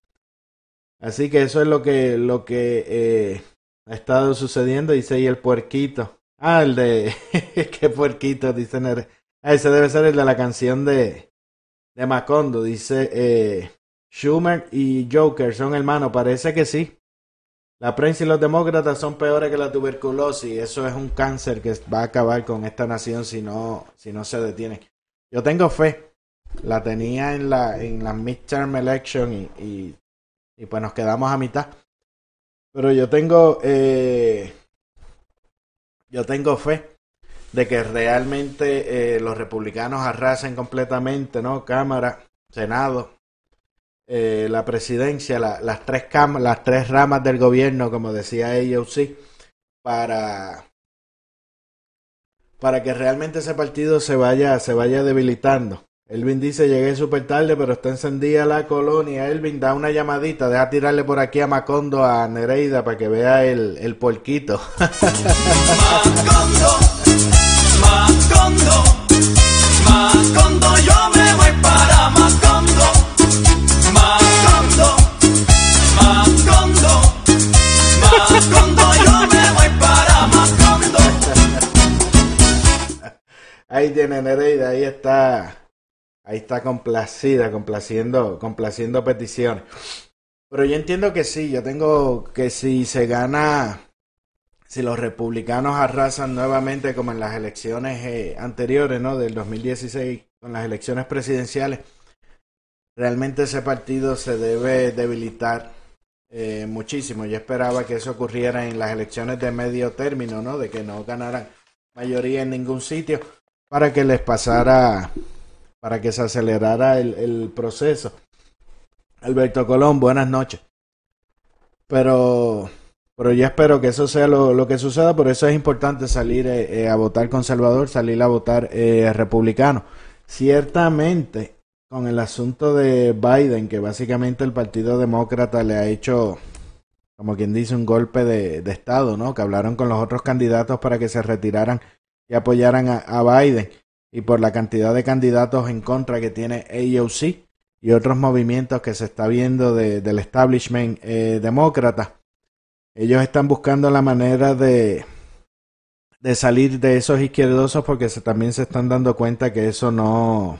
Así que eso es lo que, lo que eh, ha estado sucediendo. Dice ahí el puerquito. Ah, el de. ¿Qué puerquito? Dice Ah, ese debe ser el de la canción de, de Macondo. Dice eh, Schumer y Joker son hermanos. Parece que sí. La prensa y los demócratas son peores que la tuberculosis. Eso es un cáncer que va a acabar con esta nación si no, si no se detiene. Yo tengo fe. La tenía en la, en la midterm election y, y, y pues nos quedamos a mitad. Pero yo tengo, eh, yo tengo fe de que realmente eh, los republicanos arrasen completamente, ¿no? Cámara, Senado, eh, la presidencia, la, las, tres cam las tres ramas del gobierno, como decía sí para, para que realmente ese partido se vaya, se vaya debilitando. Elvin dice, llegué súper tarde, pero está encendida la colonia. Elvin, da una llamadita, deja tirarle por aquí a Macondo, a Nereida, para que vea el, el porquito. Macondo, Macondo, Macondo, yo me voy para Macondo. Ahí tiene Nereida, ahí está. Ahí está complacida, complaciendo, complaciendo peticiones. Pero yo entiendo que sí, yo tengo que si se gana, si los republicanos arrasan nuevamente como en las elecciones eh, anteriores, ¿no? Del 2016, con las elecciones presidenciales, realmente ese partido se debe debilitar eh, muchísimo. Yo esperaba que eso ocurriera en las elecciones de medio término, ¿no? De que no ganaran mayoría en ningún sitio para que les pasara, para que se acelerara el, el proceso. Alberto Colón, buenas noches. Pero pero yo espero que eso sea lo, que suceda, por eso es importante salir eh, eh, a votar conservador, salir a votar eh, republicano. Ciertamente, con el asunto de Biden, que básicamente el Partido Demócrata le ha hecho, como quien dice, un golpe de, Estado, ¿no? Que hablaron con los otros candidatos para que se retiraran y apoyaran a, Biden. Y por la cantidad de candidatos en contra que tiene AOC y otros movimientos que se está viendo del establishment demócrata ellos están buscando la manera de, de salir de esos izquierdosos porque también se están dando cuenta que eso no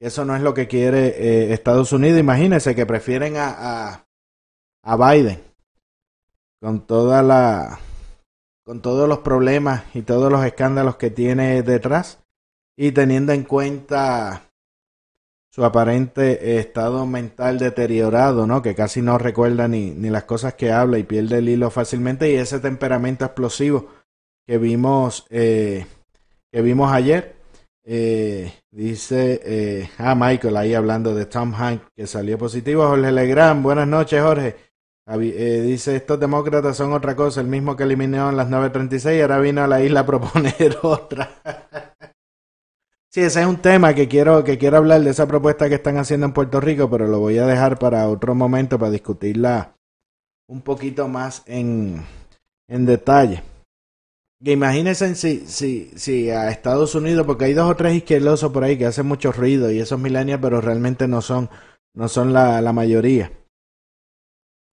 eso no es lo que quiere eh, Estados Unidos. Imagínense que prefieren a, a, Biden con toda la con todos los problemas y todos los escándalos que tiene detrás y teniendo en cuenta su aparente estado mental deteriorado, ¿no? Que casi no recuerda ni, ni las cosas que habla y pierde el hilo fácilmente y ese temperamento explosivo que vimos eh, que vimos ayer. Eh, dice, eh, ah, Michael ahí hablando de Tom Hanks que salió positivo. Jorge Legrand, buenas noches, Jorge. dice, estos demócratas son otra cosa, el mismo que eliminó en las 9.36 ahora vino a la isla a proponer otra. Sí, ese es un tema que quiero, que hablar de esa propuesta que están haciendo en Puerto Rico, pero lo voy a dejar para otro momento para discutirla un poquito más en, en detalle. Que imagínense si, si, si a Estados Unidos, porque hay dos o tres izquierdosos por ahí que hacen mucho ruido y esos milenios, pero realmente no son, no son la, la mayoría.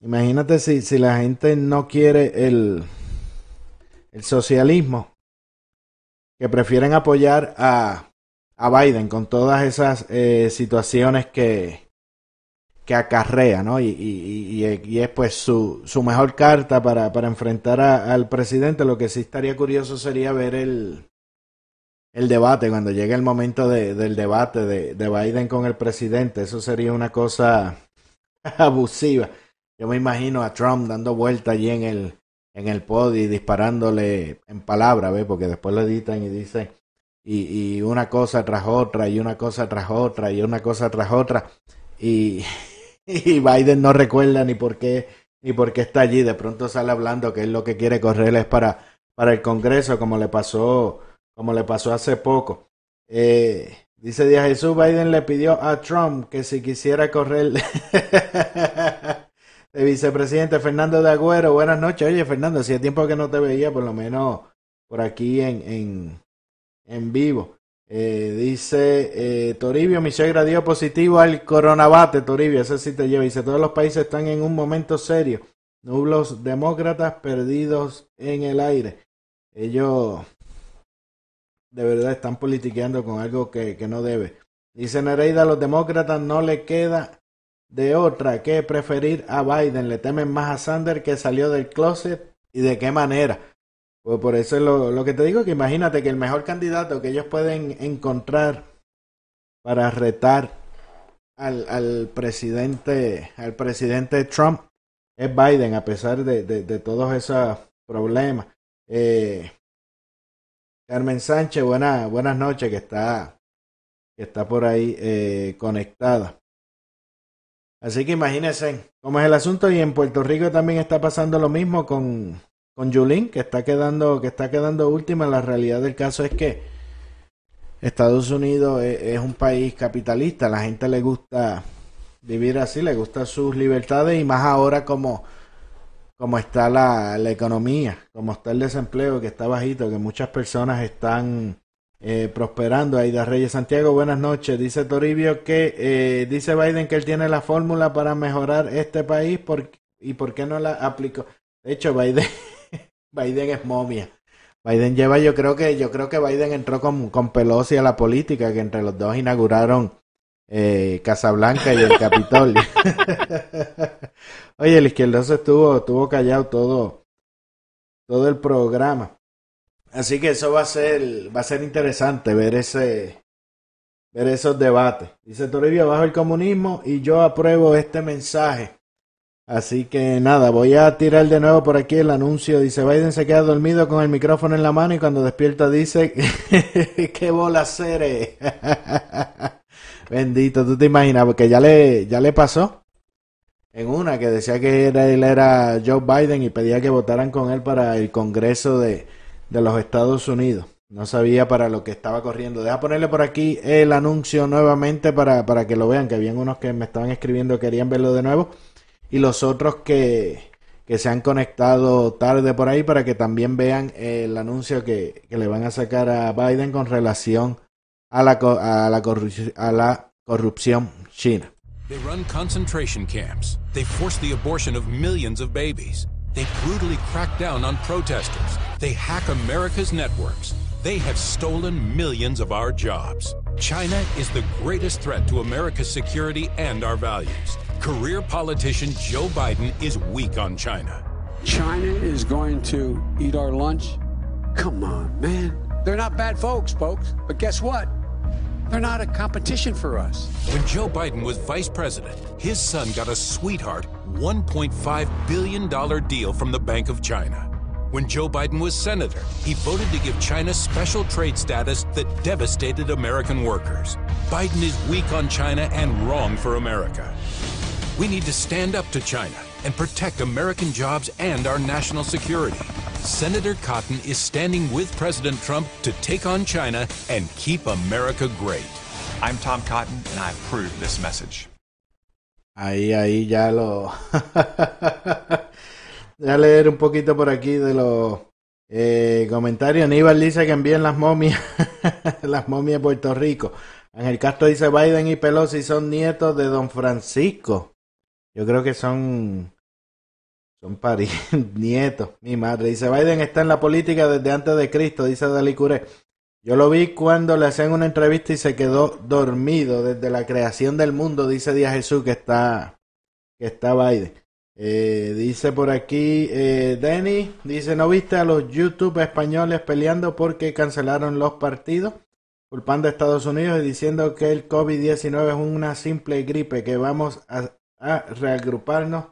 Imagínate si, si la gente no quiere el, el socialismo, que prefieren apoyar a, a Biden con todas esas eh, situaciones que, que acarrea, ¿no? Y, y, y, es pues su, su mejor carta para, para enfrentar al presidente. Lo que sí estaría curioso sería ver el, el debate, cuando llegue el momento de, del debate de, de Biden con el presidente. Eso sería una cosa abusiva. Yo me imagino a Trump dando vuelta allí en el, en el podio y disparándole en palabras, ¿ves? Porque después lo editan y dicen y, y, una cosa tras otra y una cosa tras otra y una cosa tras otra y, y Biden no recuerda ni por qué ni por qué está allí. De pronto sale hablando que él lo que quiere correr es para para el Congreso como le pasó como le pasó hace poco. Eh, dice Díaz Jesús Biden le pidió a Trump que si quisiera correr de vicepresidente Fernando de Agüero buenas noches. Oye Fernando hacía tiempo que no te veía por lo menos por aquí en, en en vivo. Eh, dice eh, Toribio, mi suegra dio positivo al coronabate, Toribio, ese sí te lleva. Dice, todos los países están en un momento serio. Nublos demócratas perdidos en el aire. Ellos de verdad están politiqueando con algo que, que no debe. Dice Nereida, a los demócratas no le queda de otra que preferir a Biden. Le temen más a Sanders que salió del closet y de qué manera. Pues por eso es lo, que te digo, que imagínate que el mejor candidato que ellos pueden encontrar para retar al, al presidente, al presidente Trump es Biden, a pesar de, de, todos esos problemas. Eh, Carmen Sánchez, buena, buenas noches, que está, que está por ahí eh, conectada. Así que imagínense cómo es el asunto y en Puerto Rico también está pasando lo mismo con, con Yulín, que está quedando, que está quedando última. La realidad del caso es que Estados Unidos es, un país capitalista, la gente le gusta vivir así, le gusta sus libertades y más ahora como, como está la, la economía, como está el desempleo que está bajito, que muchas personas están eh, prosperando. Aida Reyes Santiago, buenas noches. Dice Toribio que eh, dice Biden que él tiene la fórmula para mejorar este país y por qué no la aplicó. De hecho, Biden Biden es momia. Biden lleva, yo creo que, yo creo que Biden entró con, con Pelosi a la política, que entre los dos inauguraron eh, Casablanca y el Capitolio. Oye, el izquierdoso estuvo, estuvo callado todo, todo el programa. Así que eso va a ser, va a ser interesante ver ese, ver esos debates. Dice Toribio, bajo el comunismo y yo apruebo este mensaje. Así que nada, voy a tirar de nuevo por aquí el anuncio. Dice Biden se queda dormido con el micrófono en la mano y cuando despierta dice qué bola seré. Bendito, tú te imaginas, porque ya le, ya le pasó. en una que decía que era, él era Joe Biden y pedía que votaran con él para el Congreso de, de los Estados Unidos. No sabía para lo que estaba corriendo. Deja ponerle por aquí el anuncio nuevamente para, para que lo vean, que habían unos que me estaban escribiendo querían verlo de nuevo y los otros que, que se han conectado tarde por ahí para que también vean el anuncio que, que le van a sacar a Biden con relación a la, a la, a la corrupción china. They run concentration camps. They force the abortion of millions of babies. They brutally crack down on protesters. They hack America's networks. They have stolen millions of our jobs. China is the greatest threat to America's security and our values. Career politician Joe Biden is weak on China. China is going to eat our lunch? Come on, man. They're not bad folks, folks. But guess what? They're not a competition for us. When Joe Biden was vice president, his son got a sweetheart $1.5 billion deal from the Bank of China. When Joe Biden was senator, he voted to give China special trade status that devastated American workers. Biden is weak on China and wrong for America. We need to stand up to China and protect American jobs and our national security. Senator Cotton is standing with President Trump to take on China and keep America great. I'm Tom Cotton, and I approve this message. Ahí, ahí ya lo. ya leer un poquito por aquí de los eh, comentarios. Aníbal dice que envíen las momias, las momias de Puerto Rico. Ángel Castro dice Biden y Pelosi son nietos de Don Francisco. Yo creo que son son nietos. Mi madre dice, Biden está en la política desde antes de Cristo, dice Dalí Curé. Yo lo vi cuando le hacían una entrevista y se quedó dormido desde la creación del mundo, dice Díaz Jesús que está, que está Biden. Eh, dice por aquí, eh, Denny, dice, ¿no viste a los YouTube españoles peleando porque cancelaron los partidos? Culpando a Estados Unidos y diciendo que el COVID-19 es una simple gripe, que vamos a a reagruparnos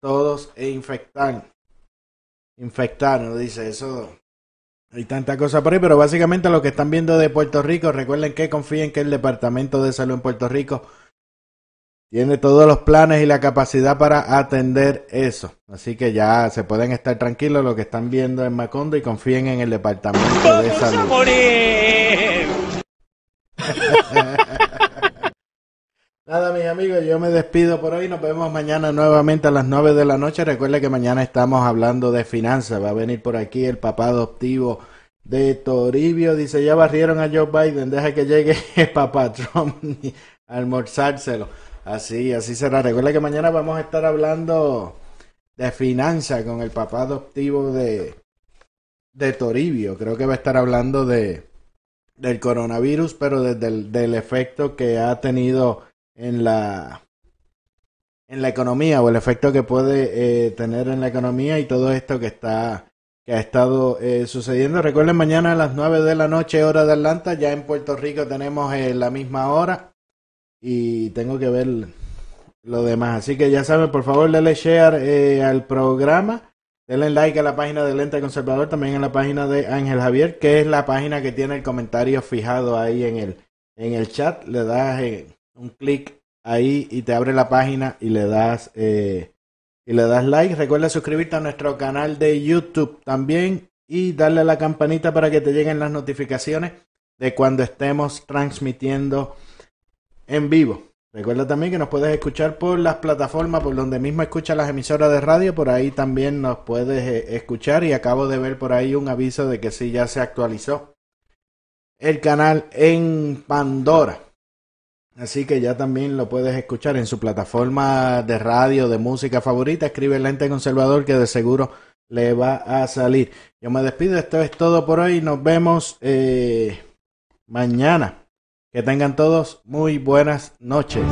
todos e infectar. Infectarnos, dice eso. Hay tanta cosa por ahí, pero básicamente lo que están viendo de Puerto Rico, recuerden que confíen que el Departamento de Salud en Puerto Rico tiene todos los planes y la capacidad para atender eso. Así que ya se pueden estar tranquilos lo que están viendo en Macondo y confíen en el Departamento de Salud. Nada, mis amigos, yo me despido por hoy. Nos vemos mañana nuevamente a las 9 de la noche. Recuerde que mañana estamos hablando de finanzas. Va a venir por aquí el papá adoptivo de Toribio. Dice, ya barrieron a Joe Biden. Deja que llegue el papá Trump a almorzárselo. Así, así será. Recuerde que mañana vamos a estar hablando de finanzas con el papá adoptivo de, de Toribio. Creo que va a estar hablando de del coronavirus, pero desde el del efecto que ha tenido en la en la economía o el efecto que puede eh, tener en la economía y todo esto que está que ha estado eh, sucediendo. Recuerden mañana a las 9 de la noche hora de Atlanta, ya en Puerto Rico tenemos eh, la misma hora y tengo que ver lo demás. Así que ya saben, por favor, denle share al programa. Denle like a la página de Lente Conservador, también en la página de Ángel Javier, que es la página que tiene el comentario fijado ahí en el, en el chat. Le das un clic ahí y te abre la página y le das eh, y le das like. Recuerda suscribirte a nuestro canal de YouTube también y darle a la campanita para que te lleguen las notificaciones de cuando estemos transmitiendo en vivo. Recuerda también que nos puedes escuchar por las plataformas por donde mismo escuchas las emisoras de radio, por ahí también nos puedes eh, escuchar y acabo de ver por ahí un aviso de que sí ya se actualizó el canal en Pandora. Así que ya también lo puedes escuchar en su plataforma de radio, de música favorita. Escribe Lente Conservador que de seguro le va a salir. Yo me despido, esto es todo por hoy. Nos vemos eh, mañana. Que tengan todos muy buenas noches.